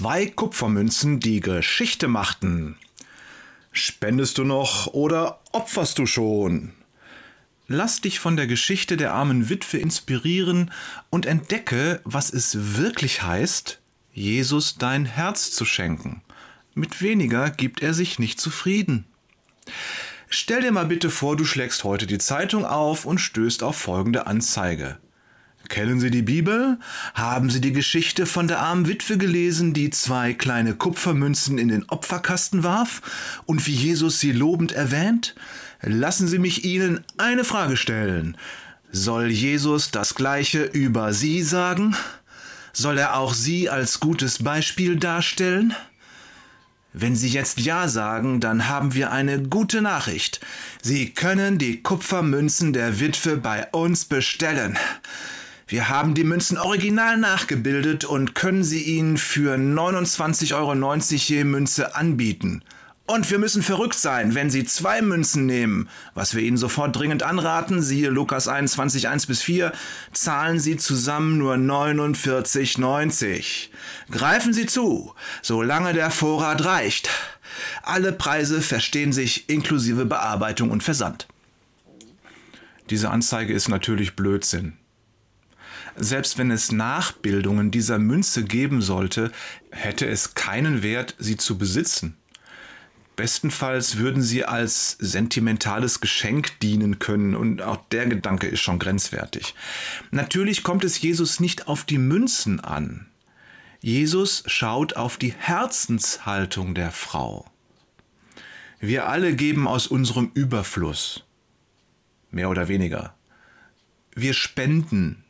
Zwei Kupfermünzen, die Geschichte machten. Spendest du noch oder opferst du schon? Lass dich von der Geschichte der armen Witwe inspirieren und entdecke, was es wirklich heißt, Jesus dein Herz zu schenken. Mit weniger gibt er sich nicht zufrieden. Stell dir mal bitte vor, du schlägst heute die Zeitung auf und stößt auf folgende Anzeige. Kennen Sie die Bibel? Haben Sie die Geschichte von der armen Witwe gelesen, die zwei kleine Kupfermünzen in den Opferkasten warf und wie Jesus sie lobend erwähnt? Lassen Sie mich Ihnen eine Frage stellen. Soll Jesus das Gleiche über Sie sagen? Soll er auch Sie als gutes Beispiel darstellen? Wenn Sie jetzt Ja sagen, dann haben wir eine gute Nachricht. Sie können die Kupfermünzen der Witwe bei uns bestellen. Wir haben die Münzen original nachgebildet und können sie Ihnen für 29,90 Euro je Münze anbieten. Und wir müssen verrückt sein, wenn Sie zwei Münzen nehmen, was wir Ihnen sofort dringend anraten, siehe Lukas 21, 1 bis 4, zahlen Sie zusammen nur 49,90. Greifen Sie zu, solange der Vorrat reicht. Alle Preise verstehen sich inklusive Bearbeitung und Versand. Diese Anzeige ist natürlich Blödsinn. Selbst wenn es Nachbildungen dieser Münze geben sollte, hätte es keinen Wert, sie zu besitzen. Bestenfalls würden sie als sentimentales Geschenk dienen können und auch der Gedanke ist schon grenzwertig. Natürlich kommt es Jesus nicht auf die Münzen an. Jesus schaut auf die Herzenshaltung der Frau. Wir alle geben aus unserem Überfluss, mehr oder weniger. Wir spenden,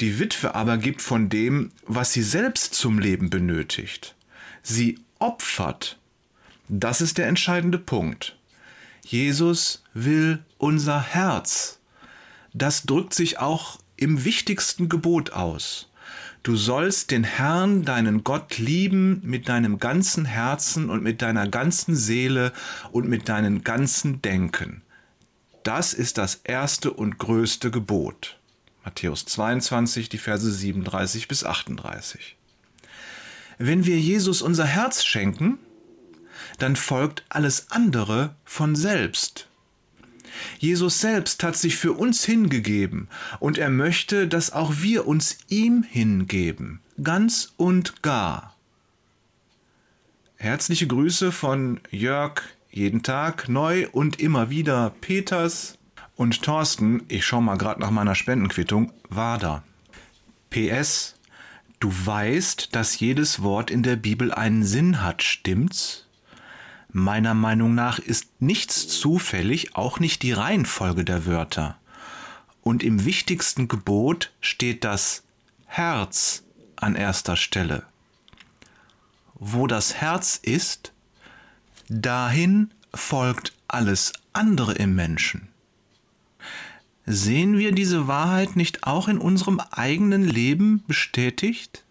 die Witwe aber gibt von dem, was sie selbst zum Leben benötigt. Sie opfert. Das ist der entscheidende Punkt. Jesus will unser Herz. Das drückt sich auch im wichtigsten Gebot aus. Du sollst den Herrn, deinen Gott, lieben mit deinem ganzen Herzen und mit deiner ganzen Seele und mit deinem ganzen Denken. Das ist das erste und größte Gebot. Matthäus 22, die Verse 37 bis 38. Wenn wir Jesus unser Herz schenken, dann folgt alles andere von selbst. Jesus selbst hat sich für uns hingegeben und er möchte, dass auch wir uns ihm hingeben, ganz und gar. Herzliche Grüße von Jörg, jeden Tag neu und immer wieder Peters, und Thorsten, ich schau mal gerade nach meiner Spendenquittung, war da. PS, du weißt, dass jedes Wort in der Bibel einen Sinn hat, stimmt's? Meiner Meinung nach ist nichts zufällig, auch nicht die Reihenfolge der Wörter. Und im wichtigsten Gebot steht das Herz an erster Stelle. Wo das Herz ist, dahin folgt alles andere im Menschen. Sehen wir diese Wahrheit nicht auch in unserem eigenen Leben bestätigt?